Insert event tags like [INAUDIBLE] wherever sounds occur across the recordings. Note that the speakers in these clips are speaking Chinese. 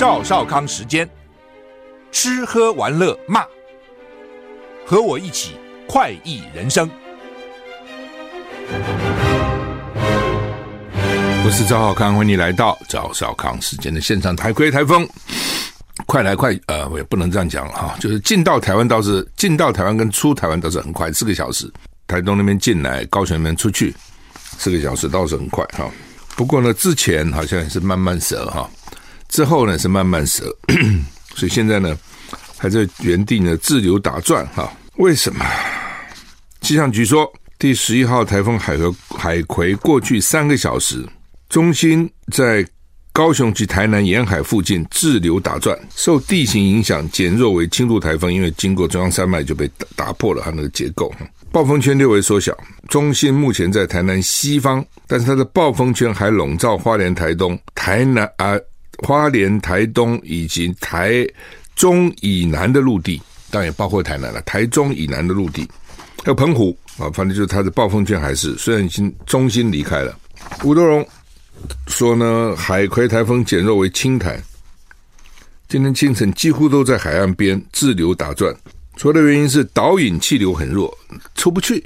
赵少康时间，吃喝玩乐骂，和我一起快意人生。我是赵少康，欢迎你来到赵少康时间的现场。台规台风快来快，呃，我也不能这样讲了哈，就是进到台湾倒是进到台湾跟出台湾倒是很快，四个小时。台东那边进来，高雄那边出去，四个小时倒是很快哈。不过呢，之前好像也是慢慢折哈。之后呢是慢慢折，[CLEARS THROAT] 所以现在呢还在原地呢滞留打转哈。为什么？气象局说，第十一号台风海和海葵过去三个小时，中心在高雄及台南沿海附近滞留打转，受地形影响减弱为轻度台风，因为经过中央山脉就被打打破了它那个结构。暴风圈略微缩小，中心目前在台南西方，但是它的暴风圈还笼罩花莲、台东、台南啊。花莲、台东以及台中以南的陆地，当然也包括台南了。台中以南的陆地，还有澎湖啊，反正就是它的暴风圈还是虽然已经中心离开了。吴德荣说呢，海葵台风减弱为轻台，今天清晨几乎都在海岸边滞留打转。主要的原因是导引气流很弱，出不去，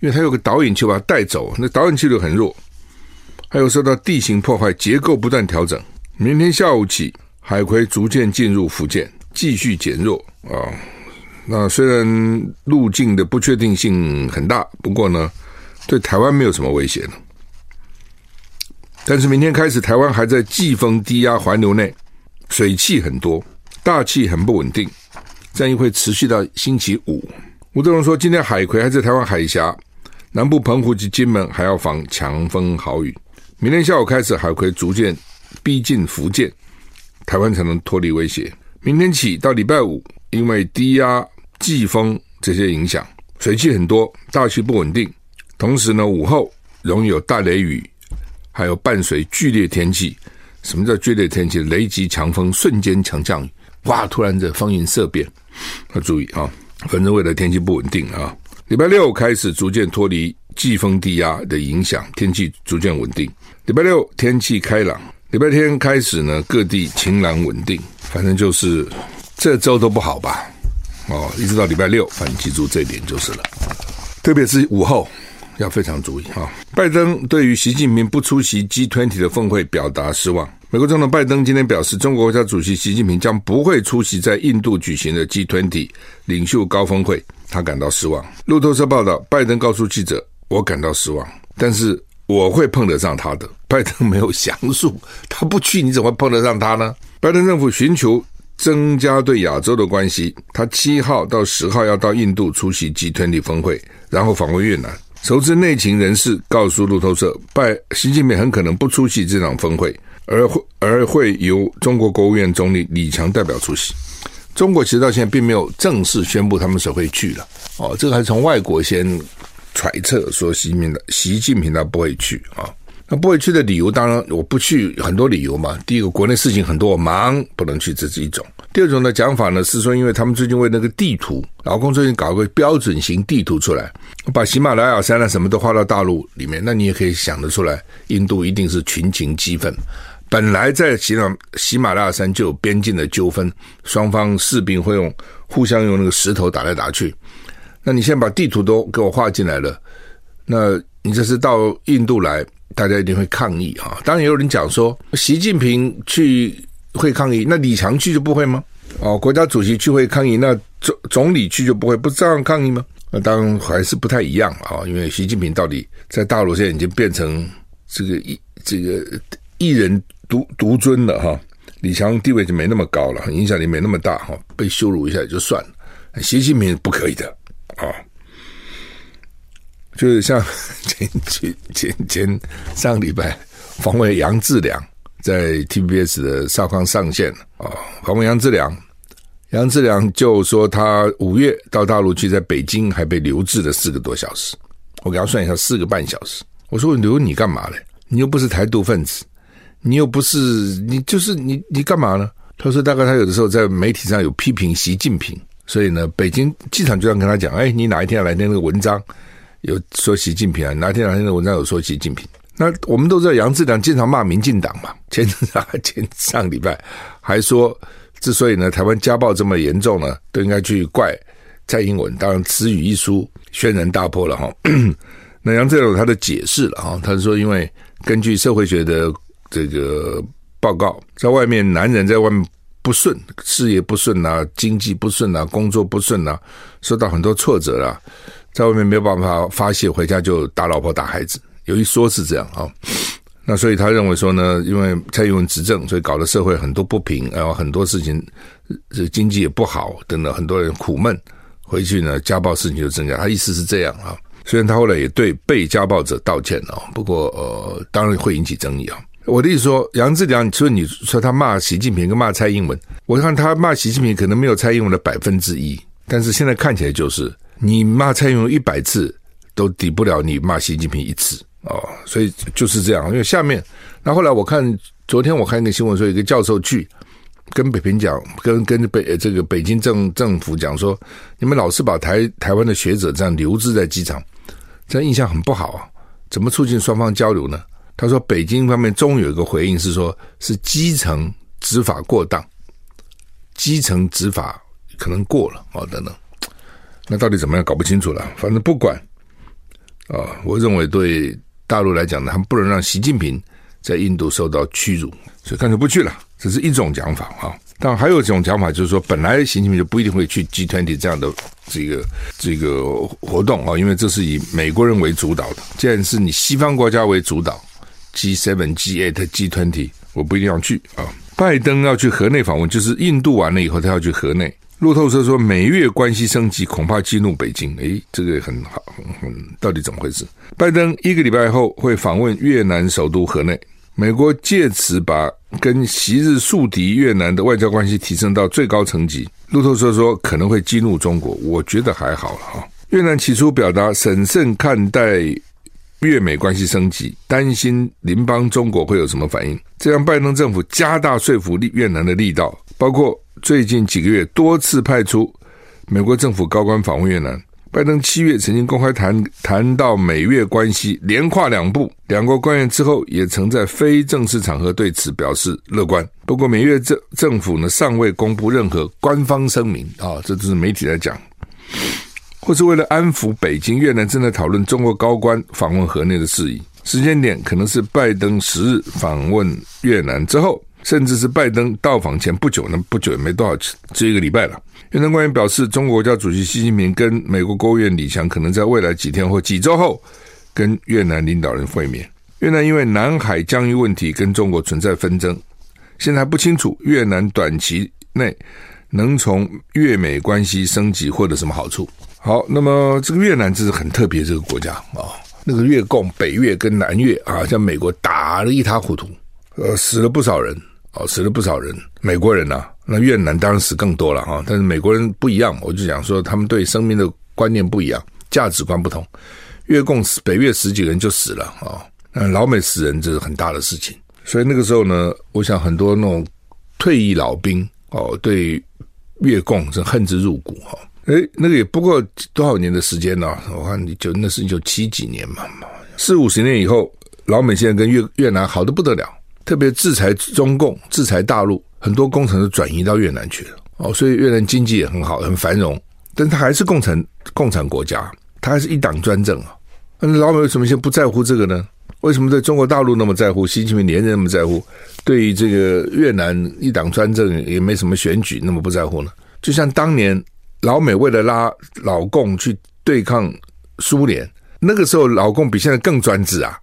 因为它有个导引气把它带走，那导引气流很弱，还有受到地形破坏，结构不断调整。明天下午起，海葵逐渐进入福建，继续减弱啊。那虽然路径的不确定性很大，不过呢，对台湾没有什么威胁了。但是明天开始，台湾还在季风低压环流内，水汽很多，大气很不稳定，这样会持续到星期五。吴德荣说，今天海葵还在台湾海峡南部，澎湖及金门还要防强风豪雨。明天下午开始，海葵逐渐。逼近福建，台湾才能脱离威胁。明天起到礼拜五，因为低压、季风这些影响，水汽很多，大气不稳定。同时呢，午后容易有大雷雨，还有伴随剧烈天气。什么叫剧烈天气？雷击、强风、瞬间强降雨，哇！突然这风云色变，要注意啊！反正未来天气不稳定啊。礼拜六开始逐渐脱离季风低压的影响，天气逐渐稳定。礼拜六天气开朗。礼拜天开始呢，各地晴朗稳定，反正就是这周都不好吧？哦，一直到礼拜六，反正记住这一点就是了。特别是午后要非常注意哈。拜登对于习近平不出席 G20 的峰会表达失望。美国总统拜登今天表示，中国国家主席习近平将不会出席在印度举行的 G20 领袖高峰会，他感到失望。路透社报道，拜登告诉记者：“我感到失望，但是。”我会碰得上他的，拜登没有详述，他不去，你怎么碰得上他呢？拜登政府寻求增加对亚洲的关系，他七号到十号要到印度出席 G20 峰会，然后访问越南。熟知内情人士告诉路透社，拜习近平很可能不出席这场峰会，而会而会由中国国务院总理李强代表出席。中国其实到现在并没有正式宣布他们谁会去了，哦，这个还是从外国先。揣测说习近平的习近平他不会去啊，那不会去的理由当然我不去很多理由嘛。第一个国内事情很多，我忙不能去，这是一种。第二种的讲法呢是说，因为他们最近为那个地图，劳工最近搞个标准型地图出来，把喜马拉雅山啊什么都划到大陆里面，那你也可以想得出来，印度一定是群情激愤。本来在喜马喜马拉雅山就有边境的纠纷，双方士兵会用互相用那个石头打来打去。那你现在把地图都给我画进来了，那你这是到印度来，大家一定会抗议啊！当然也有人讲说，习近平去会抗议，那李强去就不会吗？哦，国家主席去会抗议，那总总理去就不会不照样抗议吗？那当然还是不太一样啊，因为习近平到底在大陆现在已经变成这个一这个一人独独尊了哈。李强地位就没那么高了，影响力没那么大哈，被羞辱一下也就算了。习近平不可以的啊，就是像 [LAUGHS] 前前前前上个礼拜访问杨志良，在 TBS 的少康上线啊，访问杨志良，杨志良就说他五月到大陆去，在北京还被留置了四个多小时。我给他算一下，四个半小时。我说我留你干嘛嘞？你又不是台独分子。你又不是你，就是你，你干嘛呢？他说，大概他有的时候在媒体上有批评习近平，所以呢，北京机场就要跟他讲，哎，你哪一天要来那个文章有说习近平啊？哪一天哪天的文章有说习近平？那我们都知道杨志良经常骂民进党嘛，前上前上礼拜还说，之所以呢台湾家暴这么严重呢，都应该去怪蔡英文。当然，词语一出，轩然大波了哈。[CLEARS THROAT] 那杨志良他的解释了哈，他说，因为根据社会学的。这个报告，在外面男人在外面不顺，事业不顺啊，经济不顺啊，工作不顺啊，受到很多挫折啊，在外面没有办法发泄，回家就打老婆打孩子，有一说是这样啊。那所以他认为说呢，因为蔡英文执政，所以搞得社会很多不平，然后很多事情，这经济也不好，等等，很多人苦闷，回去呢家暴事情就增加。他意思是这样啊。虽然他后来也对被家暴者道歉了，不过呃，当然会引起争议啊。我的意思说，杨志良，说你说他骂习近平跟骂蔡英文，我看他骂习近平可能没有蔡英文的百分之一，但是现在看起来就是你骂蔡英文一百次都抵不了你骂习近平一次哦，所以就是这样。因为下面，那后，来我看昨天我看一个新闻说，一个教授去跟北平讲，跟跟北这个北京政政府讲说，你们老是把台台湾的学者这样留置在机场，这样印象很不好啊，怎么促进双方交流呢？他说：“北京方面终于有一个回应，是说，是基层执法过当，基层执法可能过了啊，等等。那到底怎么样？搞不清楚了。反正不管啊，我认为对大陆来讲呢，他们不能让习近平在印度受到屈辱，所以干脆不去了。这是一种讲法啊。但还有一种讲法，就是说，本来习近平就不一定会去 G20 这样的这个这个活动啊，因为这是以美国人为主导的，既然是你西方国家为主导。” G seven、G eight、G twenty，我不一定要去啊。拜登要去河内访问，就是印度完了以后，他要去河内。路透社说，美越关系升级恐怕激怒北京。诶，这个很好，很，到底怎么回事？拜登一个礼拜后会访问越南首都河内，美国借此把跟昔日宿敌越南的外交关系提升到最高层级。路透社说可能会激怒中国，我觉得还好了哈。越南起初表达审慎看待。越美关系升级，担心邻邦中国会有什么反应，这让拜登政府加大说服力越南的力道，包括最近几个月多次派出美国政府高官访问越南。拜登七月曾经公开谈谈到美越关系，连跨两步，两国官员之后也曾在非正式场合对此表示乐观。不过，美越政政府呢尚未公布任何官方声明啊，这只是媒体在讲。或是为了安抚北京，越南正在讨论中国高官访问河内的事宜，时间点可能是拜登十日访问越南之后，甚至是拜登到访前不久呢，不久也没多少，只一个礼拜了。越南官员表示，中国国家主席习近平跟美国国务院李强可能在未来几天或几周后跟越南领导人会面。越南因为南海疆域问题跟中国存在纷争，现在还不清楚越南短期内能从越美关系升级获得什么好处。好，那么这个越南这是很特别这个国家啊、那个越共北越跟南越啊，像美国打得一塌糊涂，呃，死了不少人哦，死了不少人，美国人呐、啊，那越南当然死更多了哈，但是美国人不一样，我就讲说他们对生命的观念不一样，价值观不同，越共死北越十几个人就死了啊，那、老美死人这是很大的事情，所以那个时候呢，我想很多那种退役老兵哦，对越共是恨之入骨哈。哦诶，那个也不过多少年的时间呢、我看你就那是一九七几年嘛，四五十年以后，老美现在跟越越南好得不得了，特别制裁中共、制裁大陆，很多工程都转移到越南去了。哦，所以越南经济也很好，很繁荣，但它还是共产共产国家，它还是一党专政啊。那老美为什么现在不在乎这个呢？为什么对中国大陆那么在乎？习近平连任那么在乎？对于这个越南一党专政也没什么选举，那么不在乎呢？就像当年。老美为了拉老共去对抗苏联。那个时候，老共比现在更专制啊，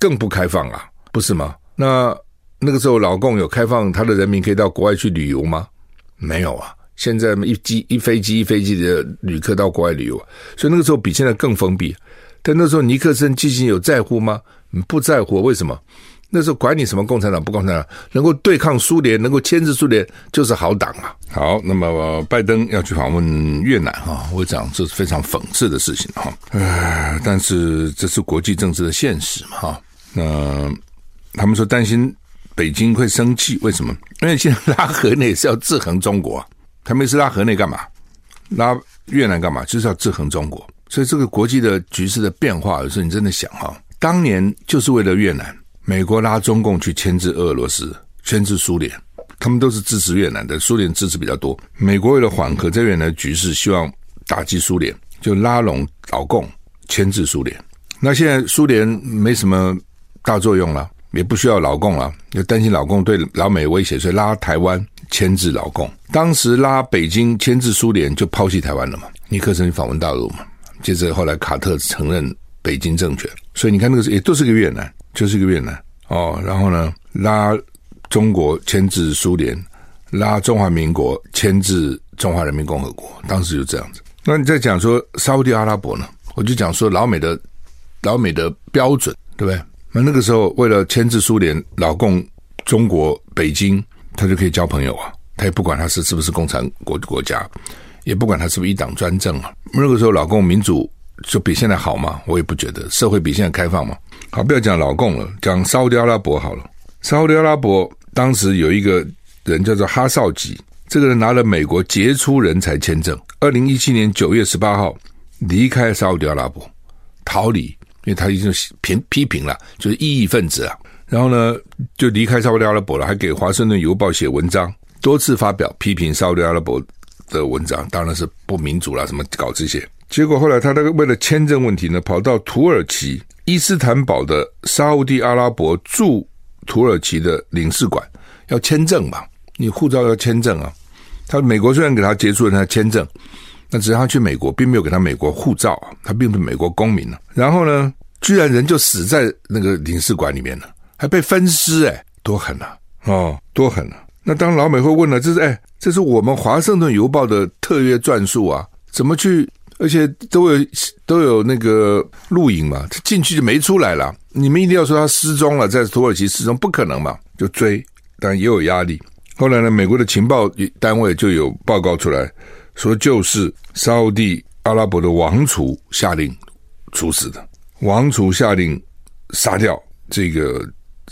更不开放啊，不是吗？那那个时候，老共有开放他的人民可以到国外去旅游吗？没有啊。现在一机一飞机一飞机的旅客到国外旅游，所以那个时候比现在更封闭。但那时候尼克森基金有在乎吗？不在乎。为什么？那时候管你什么共产党不共产党，能够对抗苏联，能够牵制苏联，就是好党啊。好，那么拜登要去访问越南哈，我讲这是非常讽刺的事情哈。唉，但是这是国际政治的现实嘛哈。那他们说担心北京会生气，为什么？因为现在拉河内是要制衡中国。他们是拉河内干嘛？拉越南干嘛？就是要制衡中国。所以这个国际的局势的变化，有时候你真的想哈，当年就是为了越南，美国拉中共去牵制俄罗斯、牵制苏联，他们都是支持越南的，苏联支持比较多。美国为了缓和在越南的局势，希望打击苏联，就拉拢老共牵制苏联。那现在苏联没什么大作用了，也不需要老共了，又担心老共对老美威胁，所以拉台湾。牵制老共，当时拉北京牵制苏联，就抛弃台湾了嘛？尼克森访问大陆嘛？接着后来卡特承认北京政权，所以你看那个也都是个越南，就是个越南哦。然后呢，拉中国牵制苏联，拉中华民国牵制中华人民共和国，当时就这样子。那你再讲说沙乌地阿拉伯呢？我就讲说老美的老美的标准，对不对？那那个时候为了牵制苏联，老共中国北京。他就可以交朋友啊，他也不管他是是不是共产国国家，也不管他是不是一党专政啊。那个时候老共民主就比现在好吗？我也不觉得，社会比现在开放嘛。好，不要讲老共了，讲沙乌地阿拉伯好了。沙乌地阿拉伯当时有一个人叫做哈绍吉，这个人拿了美国杰出人才签证，二零一七年九月十八号离开沙乌地阿拉伯，逃离，因为他已经评批评了，就是异议分子啊。然后呢，就离开沙乌地阿拉伯了，还给《华盛顿邮报》写文章，多次发表批评沙乌地阿拉伯的文章，当然是不民主了，什么搞这些。结果后来他那个为了签证问题呢，跑到土耳其伊斯坦堡的沙乌地阿拉伯驻土耳其的领事馆要签证嘛，你护照要签证啊。他美国虽然给他结束了他签证，但只是他去美国，并没有给他美国护照，他并不是美国公民呢。然后呢，居然人就死在那个领事馆里面了。还被分尸哎，多狠呐、啊！哦，多狠啊！那当老美会问了，这是哎，这是我们《华盛顿邮报》的特约撰述啊，怎么去？而且都有都有那个录影嘛，他进去就没出来了。你们一定要说他失踪了，在土耳其失踪，不可能嘛？就追，但也有压力。后来呢，美国的情报单位就有报告出来，说就是沙乌地阿拉伯的王储下令处死的，王储下令杀掉这个。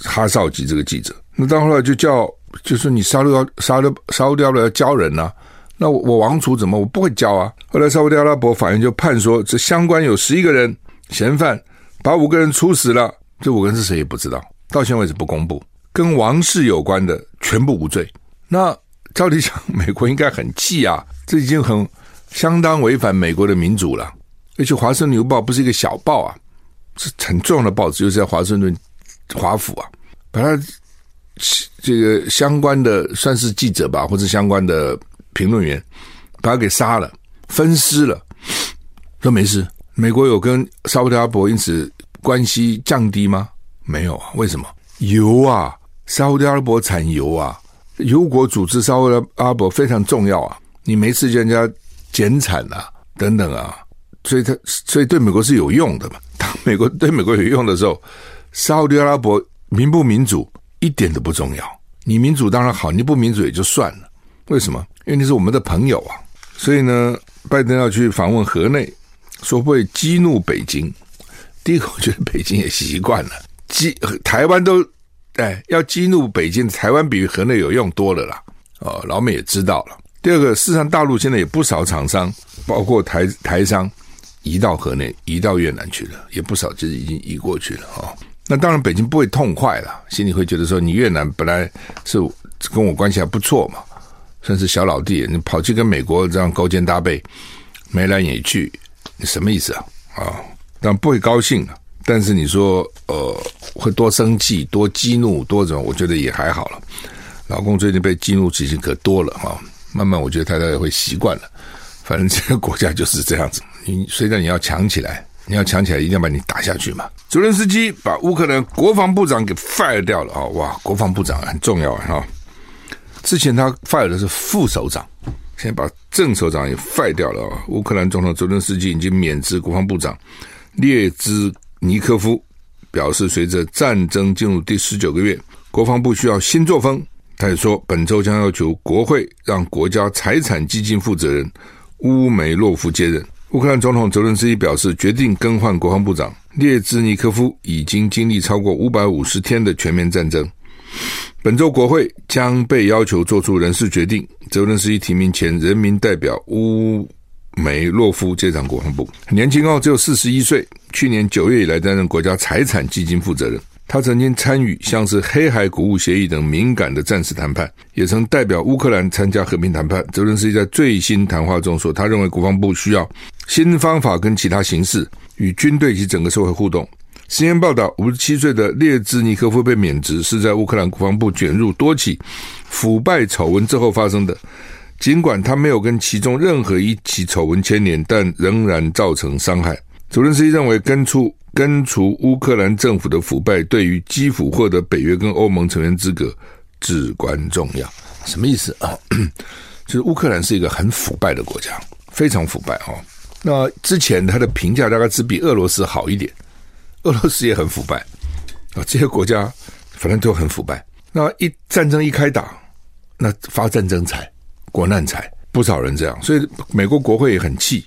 哈绍吉这个记者，那到后来就叫，就说你沙乌要沙乌沙乌掉了要交人呐、啊，那我我王储怎么我不会交啊？后来沙乌地阿拉伯法院就判说，这相关有十一个人嫌犯，把五个人处死了，这五个人是谁也不知道，到现在为止不公布，跟王室有关的全部无罪。那照理讲，美国应该很气啊，这已经很相当违反美国的民主了。而且《华盛顿邮报》不是一个小报啊，是很重要的报纸，就是在华盛顿。华府啊，把它这个相关的算是记者吧，或者相关的评论员，把他给杀了，分尸了，说没事。美国有跟沙乌地阿拉伯因此关系降低吗？没有啊，为什么？油啊，沙乌地阿拉伯产油啊，油国组织沙乌地阿拉伯非常重要啊，你没事就人家减产啊，等等啊，所以他所以对美国是有用的嘛。当 [LAUGHS] 美国对美国有用的时候。沙乌地阿拉伯民不民主一点都不重要，你民主当然好，你不民主也就算了。为什么？因为你是我们的朋友啊。所以呢，拜登要去访问河内，说会激怒北京。第一个，我觉得北京也习惯了，激台湾都哎要激怒北京，台湾比河内有用多了啦。哦，老美也知道了。第二个，事实上大陆现在有不少厂商，包括台台商，移到河内，移到越南去了，也不少就是已经移过去了。哦那当然，北京不会痛快了，心里会觉得说，你越南本来是跟我关系还不错嘛，算是小老弟，你跑去跟美国这样勾肩搭背，眉来眼去，你什么意思啊？啊，当然不会高兴了。但是你说，呃，会多生气、多激怒、多怎么？我觉得也还好了。老公最近被激怒事情可多了哈，慢慢我觉得他他也会习惯了。反正这个国家就是这样子，你虽然你要强起来，你要强起来，一定要把你打下去嘛。泽连斯基把乌克兰国防部长给 fire 掉了啊！哇，国防部长很重要啊！之前他 fire 的是副首长，现在把正首长也 fire 掉了啊！乌克兰总统泽连斯基已经免职国防部长列兹尼科夫表示，随着战争进入第十九个月，国防部需要新作风。他也说，本周将要求国会让国家财产基金负责人乌梅洛夫接任。乌克兰总统泽伦斯基表示，决定更换国防部长列兹尼科夫已经经历超过五百五十天的全面战争。本周国会将被要求做出人事决定。泽伦斯基提名前人民代表乌梅洛夫接掌国防部，年轻哦，只有四十一岁。去年九月以来担任国家财产基金负责人。他曾经参与像是黑海谷物协议等敏感的战时谈判，也曾代表乌克兰参加和平谈判。泽伦斯基在最新谈话中说，他认为国防部需要新方法跟其他形式与军队及整个社会互动。新闻报道，五十七岁的列兹尼科夫被免职是在乌克兰国防部卷入多起腐败丑闻之后发生的。尽管他没有跟其中任何一起丑闻牵连，但仍然造成伤害。泽伦斯基认为根除。根除乌克兰政府的腐败，对于基辅获得北约跟欧盟成员资格至关重要。什么意思啊？就是乌克兰是一个很腐败的国家，非常腐败哦。那之前他的评价大概只比俄罗斯好一点，俄罗斯也很腐败啊。这些国家反正都很腐败。那一战争一开打，那发战争财、国难财，不少人这样，所以美国国会也很气。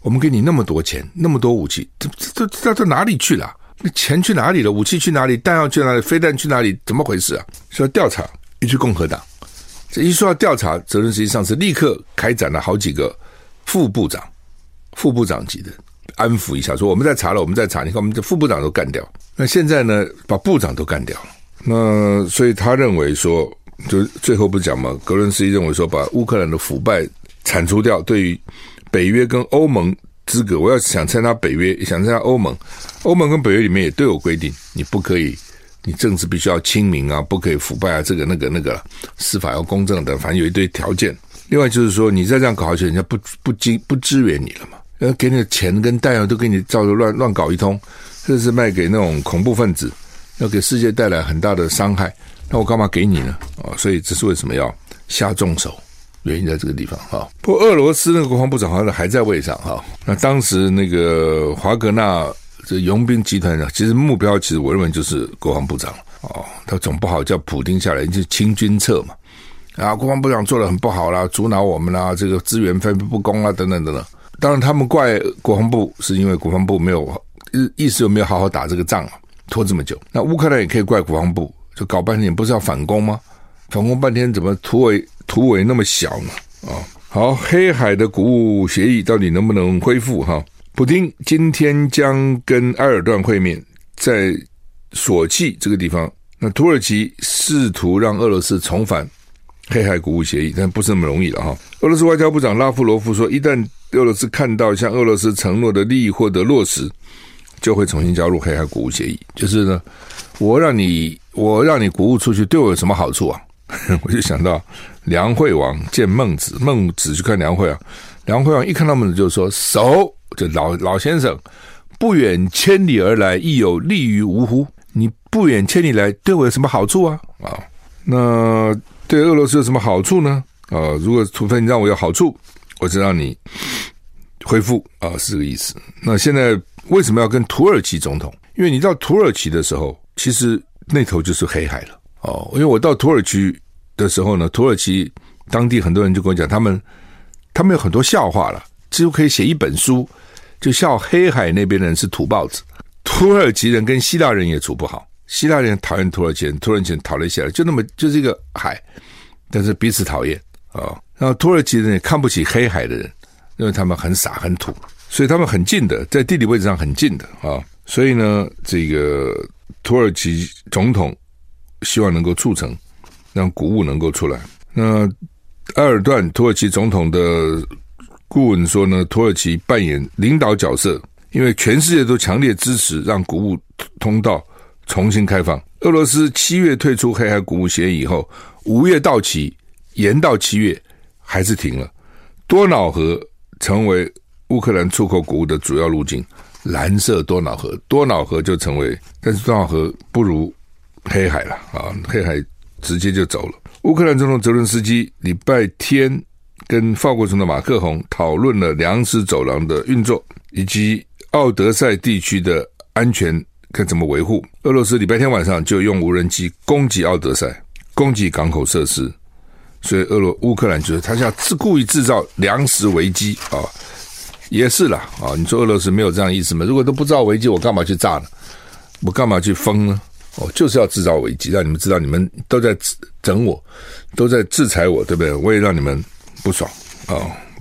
我们给你那么多钱，那么多武器，这这这到哪里去了？那钱去哪里了？武器去哪里？弹药去哪里？飞弹去哪里？怎么回事啊？说要调查，一去共和党，这一说要调查，责任实际上是立刻开展了好几个副部长、副部长级的安抚一下，说我们在查了，我们在查，你看我们这副部长都干掉，那现在呢，把部长都干掉了。那所以他认为说，就最后不讲嘛，格伦斯基认为说，把乌克兰的腐败铲除掉，对于。北约跟欧盟资格，我要想参加北约，想参加欧盟，欧盟跟北约里面也都有规定，你不可以，你政治必须要清明啊，不可以腐败啊，这个那个那个，司法要公正的，反正有一堆条件。另外就是说，你再这样搞下去，人家不不支不支援你了嘛？要给你的钱跟弹药都给你照着乱乱搞一通，这是卖给那种恐怖分子，要给世界带来很大的伤害，那我干嘛给你呢？啊，所以这是为什么要下重手？原因在这个地方哈，不过俄罗斯那个国防部长好像还在位上哈。那当时那个华格纳这佣兵集团呢，其实目标其实我认为就是国防部长哦，他总不好叫普丁下来就清君侧嘛。啊，国防部长做得很不好啦，阻挠我们啦，这个资源分配不公啊，等等等等。当然他们怪国防部，是因为国防部没有意意思有没有好好打这个仗啊，拖这么久。那乌克兰也可以怪国防部，就搞半天不是要反攻吗？反攻半天怎么突围？突围那么小呢？啊，好，黑海的谷物协议到底能不能恢复？哈，普丁今天将跟埃尔段会面，在索契这个地方。那土耳其试图让俄罗斯重返黑海谷物协议，但不是那么容易了哈。俄罗斯外交部长拉夫罗夫说，一旦俄罗斯看到向俄罗斯承诺的利益获得落实，就会重新加入黑海谷物协议。就是呢，我让你，我让你谷物出去，对我有什么好处啊？[LAUGHS] 我就想到梁惠王见孟子，孟子去看梁惠王，梁惠王一看到孟子就说：“熟，就老老先生，不远千里而来，亦有利于吾乎？你不远千里来，对我有什么好处啊？啊，那对俄罗斯有什么好处呢？啊，如果除非你让我有好处，我就让你恢复啊，是这个意思。那现在为什么要跟土耳其总统？因为你到土耳其的时候，其实那头就是黑海了。”哦，因为我到土耳其的时候呢，土耳其当地很多人就跟我讲，他们他们有很多笑话了，几乎可以写一本书，就笑黑海那边的人是土包子，土耳其人跟希腊人也处不好，希腊人讨厌土耳其人，土耳其人讨厌希腊，就那么就是一个海，但是彼此讨厌啊、哦。然后土耳其人也看不起黑海的人，因为他们很傻很土，所以他们很近的，在地理位置上很近的啊、所以呢，这个土耳其总统。希望能够促成让谷物能够出来。那埃尔段土耳其总统的顾问说呢，土耳其扮演领导角色，因为全世界都强烈支持让谷物通道重新开放。俄罗斯七月退出黑海谷物协议以后，五月到期，延到七月还是停了。多瑙河成为乌克兰出口谷物的主要路径。蓝色多瑙河，多瑙河就成为，但是多瑙河不如黑海了啊！黑海直接就走了。乌克兰总统泽伦斯基礼拜天跟法国总统马克宏讨论了粮食走廊的运作，以及奥德赛地区的安全该怎么维护。俄罗斯礼拜天晚上就用无人机攻击奥德赛，攻击港口设施，所以俄罗乌克兰觉得他想自故意制造粮食危机啊！也是啦，啊，你说俄罗斯没有这样意思吗？如果都不知道危机，我干嘛去炸呢？我干嘛去封呢？哦，就是要制造危机，让你们知道你们都在整我，都在制裁我，对不对？我也让你们不爽啊，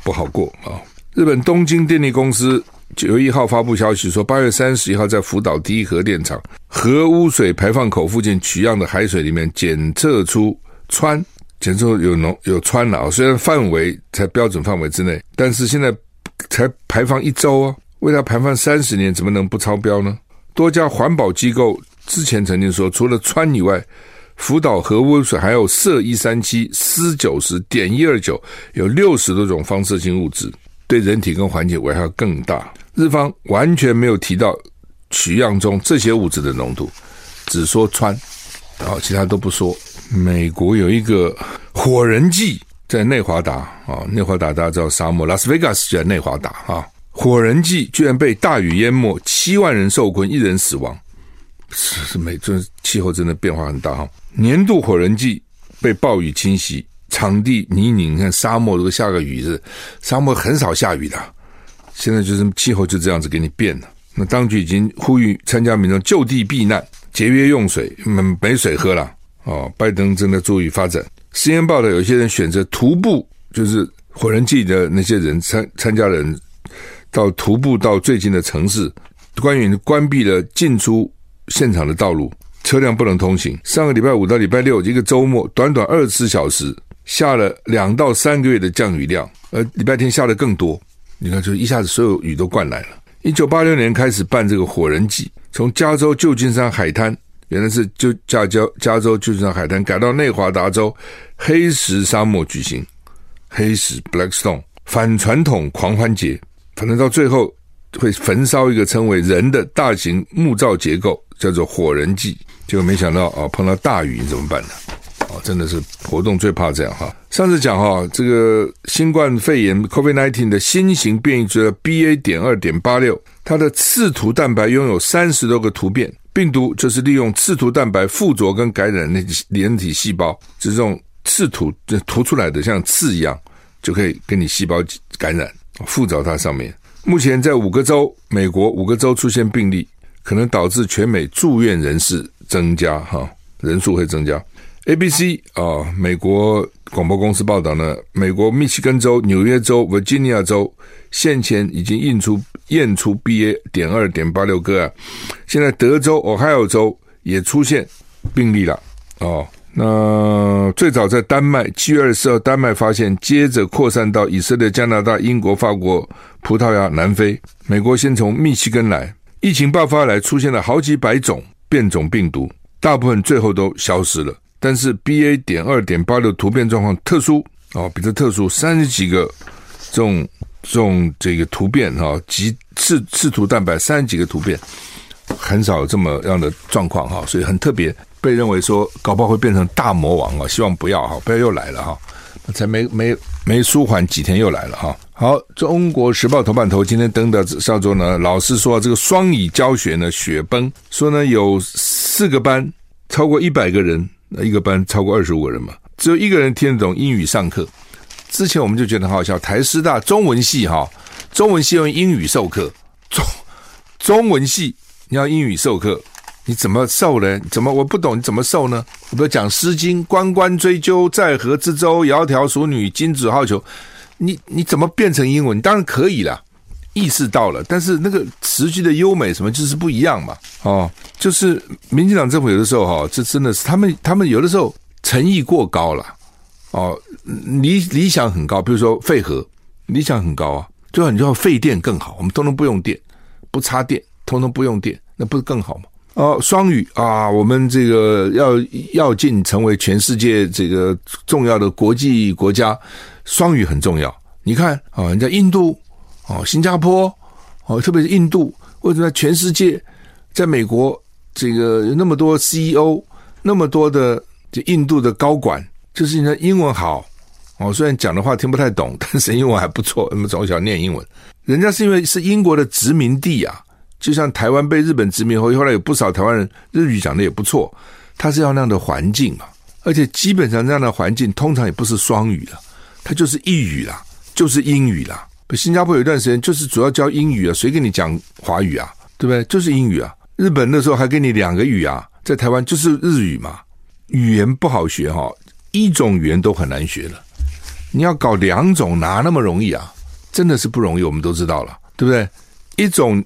不好过啊。日本东京电力公司九月一号发布消息说，八月三十一号在福岛第一核电厂核污水排放口附近取样的海水里面检测出氚，检测有浓有氚了啊。虽然范围在标准范围之内，但是现在。才排放一周啊，为它排放三十年，怎么能不超标呢？多家环保机构之前曾经说，除了氚以外，福岛核污水还有铯一三七、铯九十、碘一二九，有六十多种放射性物质，对人体跟环境危害更大。日方完全没有提到取样中这些物质的浓度，只说氚，然后其他都不说。美国有一个火人祭。在内华达啊，内华达大家知道沙漠，拉斯维加斯就在内华达啊。火人祭居然被大雨淹没，七万人受困，一人死亡。是是，美这气候真的变化很大哈。年度火人祭被暴雨侵袭，场地泥泞，你看沙漠如果下个雨是，沙漠很少下雨的。现在就是气候就这样子给你变了。那当局已经呼吁参加民众就地避难，节约用水，没没水喝了。哦，拜登正在注意发展。实验报道，有些人选择徒步，就是火人祭的那些人参参加人，到徒步到最近的城市。官员关闭了进出现场的道路，车辆不能通行。上个礼拜五到礼拜六一个周末，短短二十四小时下了两到三个月的降雨量，呃礼拜天下的更多。你看，就一下子所有雨都灌来了。一九八六年开始办这个火人祭，从加州旧金山海滩。原来是就加加加州旧金山海滩改到内华达州黑石沙漠举行黑石 Blackstone 反传统狂欢节，反正到最后会焚烧一个称为人的大型木造结构，叫做火人祭。结果没想到啊，碰到大雨你怎么办呢？啊，真的是活动最怕这样哈。上次讲哈，这个新冠肺炎 COVID-19 的新型变异株 BA. 点二点八六，它的刺突蛋白拥有三十多个突变。病毒就是利用刺突蛋白附着跟感染那连体细胞，这种刺突就突出来的像刺一样，就可以跟你细胞感染附着它上面。目前在五个州，美国五个州出现病例，可能导致全美住院人士增加哈，人数会增加。ABC 啊，美国广播公司报道呢，美国密西根州、纽约州、维吉尼亚州现前已经印出。验出 BA. 点二点八六个案，现在德州、Ohio 州也出现病例了哦。那最早在丹麦，七月二十四号，丹麦发现，接着扩散到以色列、加拿大、英国、法国、葡萄牙、南非。美国先从密西根来，疫情爆发来，出现了好几百种变种病毒，大部分最后都消失了。但是 BA. 点二点八六突变状况特殊哦，比较特殊，三十几个这种。这种这个突变哈，及刺刺突蛋白三十几个突变，很少有这么样的状况哈，所以很特别，被认为说搞不好会变成大魔王啊，希望不要哈，不要又来了哈，才没没没舒缓几天又来了哈。好，中国时报头版头今天登的上周呢，老师说这个双语教学呢雪崩，说呢有四个班超过一百个人，那一个班超过二十五个人嘛，只有一个人听得懂英语上课。之前我们就觉得很好笑，台师大中文系哈，中文系用英语授课，中中文系你要英语授课，你怎么授呢？怎么我不懂你怎么授呢？我比如讲《诗经》，关关雎鸠，在河之洲，窈窕淑女，君子好逑。你你怎么变成英文？当然可以了，意识到了，但是那个词句的优美什么就是不一样嘛。哦，就是民进党政府有的时候哈，这真的是他们他们有的时候诚意过高了。哦，理理想很高，比如说废核，理想很高啊，最好你就要废电更好，我们通通不用电，不插电，通通不用电，那不是更好吗？哦，双语啊，我们这个要要进成为全世界这个重要的国际国家，双语很重要。你看啊，人家印度哦，新加坡哦，特别是印度，为什么全世界，在美国这个有那么多 CEO，那么多的就印度的高管，就是因为英文好哦，虽然讲的话听不太懂，[LAUGHS] 但是英文还不错，那么从小念英文，人家是因为是英国的殖民地啊，就像台湾被日本殖民后，后来有不少台湾人日语讲的也不错，他是要那样的环境嘛，而且基本上这样的环境通常也不是双语了，它就是一语啦，就是英语啦。新加坡有一段时间就是主要教英语啊，谁跟你讲华语啊？对不对？就是英语啊。日本那时候还给你两个语啊，在台湾就是日语嘛。语言不好学哈，一种语言都很难学了。你要搞两种，哪那么容易啊？真的是不容易，我们都知道了，对不对？一种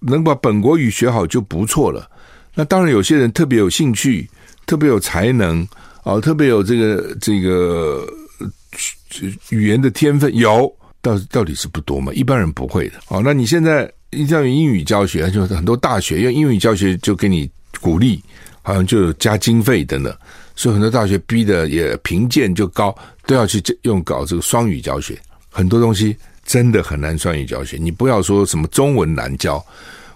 能把本国语学好就不错了。那当然，有些人特别有兴趣，特别有才能啊，特别有这个这个语言的天分有。到到底是不多嘛？一般人不会的。哦，那你现在一定要用英语教学，就很多大学用英语教学就给你鼓励，好像就有加经费等等，所以很多大学逼的也评鉴就高，都要去用搞这个双语教学。很多东西真的很难双语教学，你不要说什么中文难教，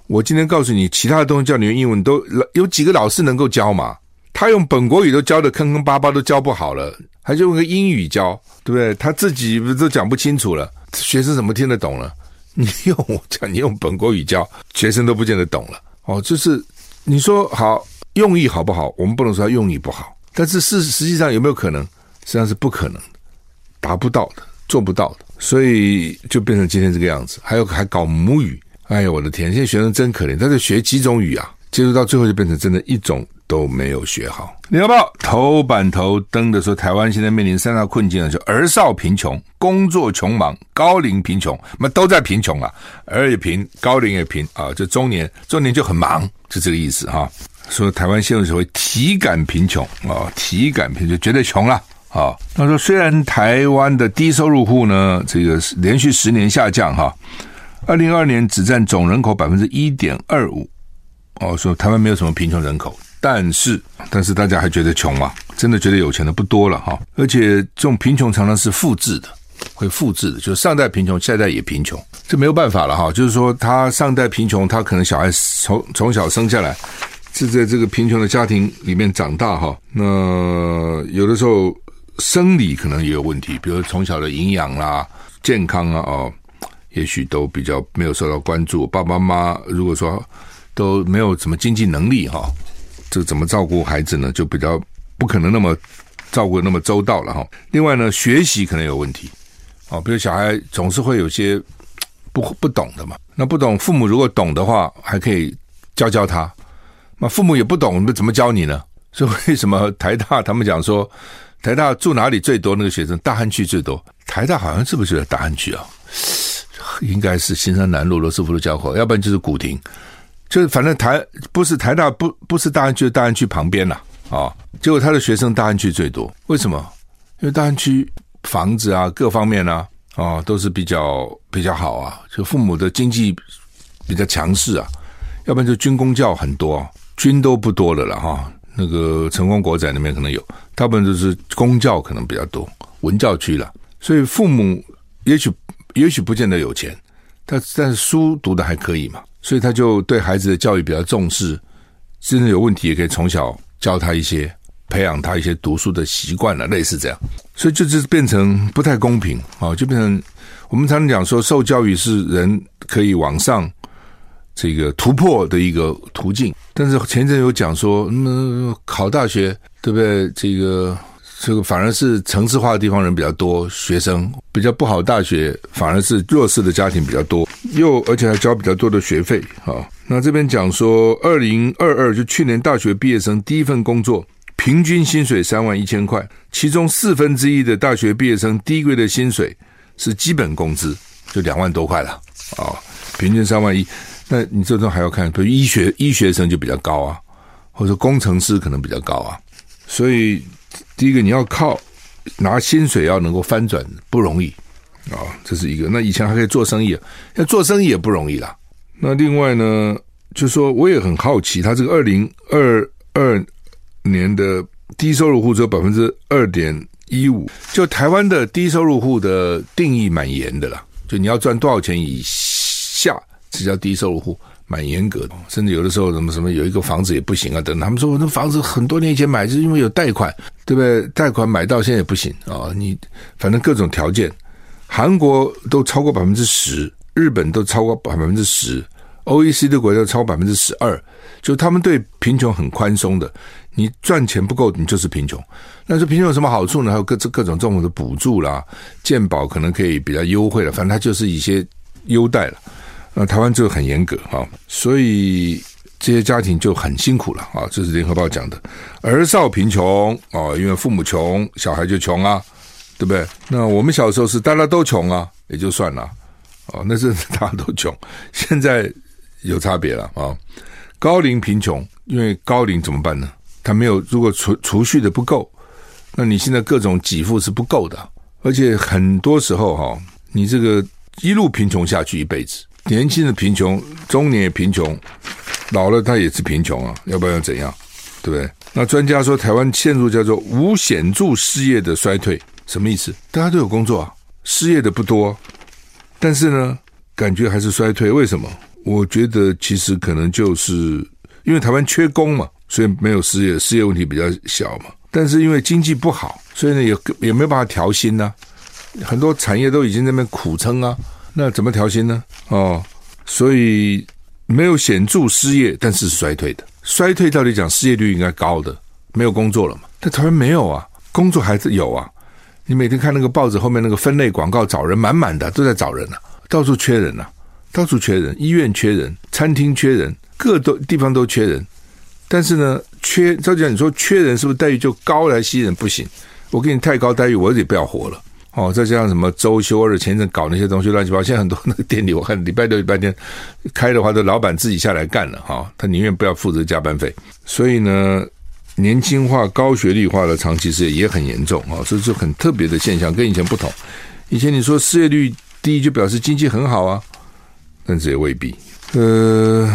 我今天告诉你，其他的东西教你用英文都有几个老师能够教嘛？他用本国语都教的坑坑巴巴，都教不好了。还就用个英语教，对不对？他自己都讲不清楚了，学生怎么听得懂了？[LAUGHS] 你用我讲，你用本国语教，学生都不见得懂了。哦，就是你说好用意好不好？我们不能说他用意不好，但是事实际上有没有可能？实际上是不可能的，达不到的，做不到的，所以就变成今天这个样子。还有还搞母语，哎呀，我的天！现在学生真可怜，他在学几种语啊？接触到最后就变成真的一种。都没有学好。《联合报》头版头登的说，台湾现在面临三大困境啊，就儿少贫穷、工作穷忙、高龄贫穷，那都在贫穷啊，儿也贫，高龄也贫啊，就中年，中年就很忙，就这个意思哈。说台湾现在所谓体感贫穷啊，体感贫穷绝对穷了啊。他说，虽然台湾的低收入户呢，这个连续十年下降哈，二零二二年只占总人口百分之一点二五哦，说台湾没有什么贫穷人口。但是，但是大家还觉得穷吗？真的觉得有钱的不多了哈。而且这种贫穷常常是复制的，会复制的，就是上代贫穷，下代也贫穷，这没有办法了哈。就是说，他上代贫穷，他可能小孩从从小生下来是在这个贫穷的家庭里面长大哈。那有的时候生理可能也有问题，比如从小的营养啦、健康啊哦，也许都比较没有受到关注。爸爸妈妈如果说都没有什么经济能力哈。这怎么照顾孩子呢？就比较不可能那么照顾那么周到了哈。另外呢，学习可能有问题哦，比如小孩总是会有些不不懂的嘛。那不懂，父母如果懂的话，还可以教教他。那父母也不懂，那怎么教你呢？所以为什么台大他们讲说，台大住哪里最多？那个学生大汉区最多。台大好像是不是在大汉区啊？应该是新山南路罗斯福路交口，要不然就是古亭。就是反正台不是台大不不是大安区，大安区旁边呐啊、结果他的学生大安区最多，为什么？因为大安区房子啊各方面啊啊、都是比较比较好啊，就父母的经济比较强势啊，要不然就军公教很多，军都不多了了哈。那个成功国仔那边可能有，大部分都是公教可能比较多，文教区了，所以父母也许也许不见得有钱，但但是书读得还可以嘛。所以他就对孩子的教育比较重视，真的有问题也可以从小教他一些，培养他一些读书的习惯了，类似这样。所以就就是变成不太公平啊，就变成我们常常讲说，受教育是人可以往上这个突破的一个途径。但是前阵有讲说，嗯，考大学对不对？这个。这个反而是城市化的地方人比较多，学生比较不好。大学反而是弱势的家庭比较多，又而且还交比较多的学费啊。那这边讲说，二零二二就去年大学毕业生第一份工作平均薪水三万一千块，其中四分之一的大学毕业生第一个月的薪水是基本工资，就两万多块了啊，平均三万一。那你这都还要看，比如医学医学生就比较高啊，或者工程师可能比较高啊，所以。第一个，你要靠拿薪水要能够翻转不容易啊，这是一个。那以前还可以做生意，要做生意也不容易啦。那另外呢，就说我也很好奇，他这个二零二二年的低收入户只有百分之二点一五，就台湾的低收入户的定义蛮严的啦。就你要赚多少钱以下，这叫低收入户，蛮严格的。甚至有的时候什么什么有一个房子也不行啊，等他们说我那房子很多年以前买，就是因为有贷款，对不对？贷款买到现在也不行啊，你反正各种条件，韩国都超过百分之十，日本都超过百分之十，OECD 国家超过百分之十二，就他们对贫穷很宽松的。你赚钱不够，你就是贫穷。那这贫穷有什么好处呢？还有各各种政府的补助啦，健保可能可以比较优惠了。反正它就是一些优待了。那台湾就很严格啊，所以这些家庭就很辛苦了啊。这是联合报讲的，儿少贫穷啊，因为父母穷，小孩就穷啊，对不对？那我们小时候是大家都穷啊，也就算了哦，那是 [LAUGHS] 大家都穷。现在有差别了啊，高龄贫穷，因为高龄怎么办呢？他没有，如果储储蓄的不够，那你现在各种给付是不够的，而且很多时候哈，你这个一路贫穷下去一辈子，年轻的贫穷，中年也贫穷，老了他也是贫穷啊，要不然要怎样，对不对？那专家说台湾陷入叫做无显著失业的衰退，什么意思？大家都有工作啊，失业的不多，但是呢，感觉还是衰退，为什么？我觉得其实可能就是因为台湾缺工嘛。所以没有失业，失业问题比较小嘛。但是因为经济不好，所以呢也也没有办法调薪呢、很多产业都已经在那边苦撑啊，那怎么调薪呢？哦，所以没有显著失业，但是是衰退的。衰退到底讲失业率应该高的，没有工作了嘛。但台湾没有啊，工作还是有啊。你每天看那个报纸后面那个分类广告，找人满满的，都在找人呢、到处缺人呢、到处缺人，医院缺人，餐厅缺人，各都地方都缺人。但是呢，缺照讲，你说缺人是不是待遇就高来吸人？不行，我给你太高待遇，我也不要活了。哦，再加上什么周休二日，前阵搞那些东西乱七八糟，现在很多那个店里，我看礼拜六、礼拜天开的话，都老板自己下来干了哈、他宁愿不要负责加班费。所以呢，年轻化、高学历化的长期失业也很严重啊，这、是很特别的现象，跟以前不同。以前你说失业率低就表示经济很好啊，但是也未必。呃。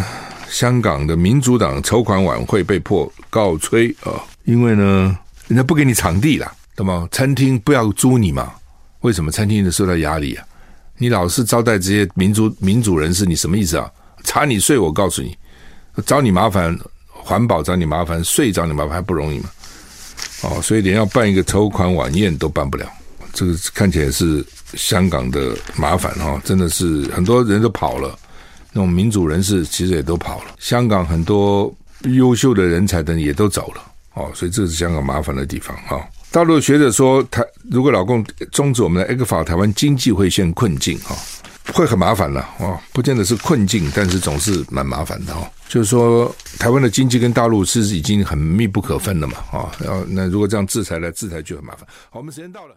香港的民主党筹款晚会被迫告吹啊，因为呢，人家不给你场地了，懂吗？餐厅不要租你嘛？为什么餐厅的受到压力啊？你老是招待这些民主民主人士，你什么意思啊？查你税，我告诉你，找你麻烦，环保找你麻烦，税找你麻烦还不容易吗？哦，所以连要办一个筹款晚宴都办不了，这个看起来是香港的麻烦哈，真的是很多人都跑了。那种民主人士其实也都跑了，香港很多优秀的人才等也都走了，哦，所以这是香港麻烦的地方哈。大陆学者说，台如果老共终止我们的 ECFA，台湾经济会陷困境哈，会很麻烦了哦，不见得是困境，但是总是蛮麻烦的哈。就是说，台湾的经济跟大陆是已经很密不可分了嘛，啊，然后那如果这样制裁来制裁就很麻烦。好，我们时间到了。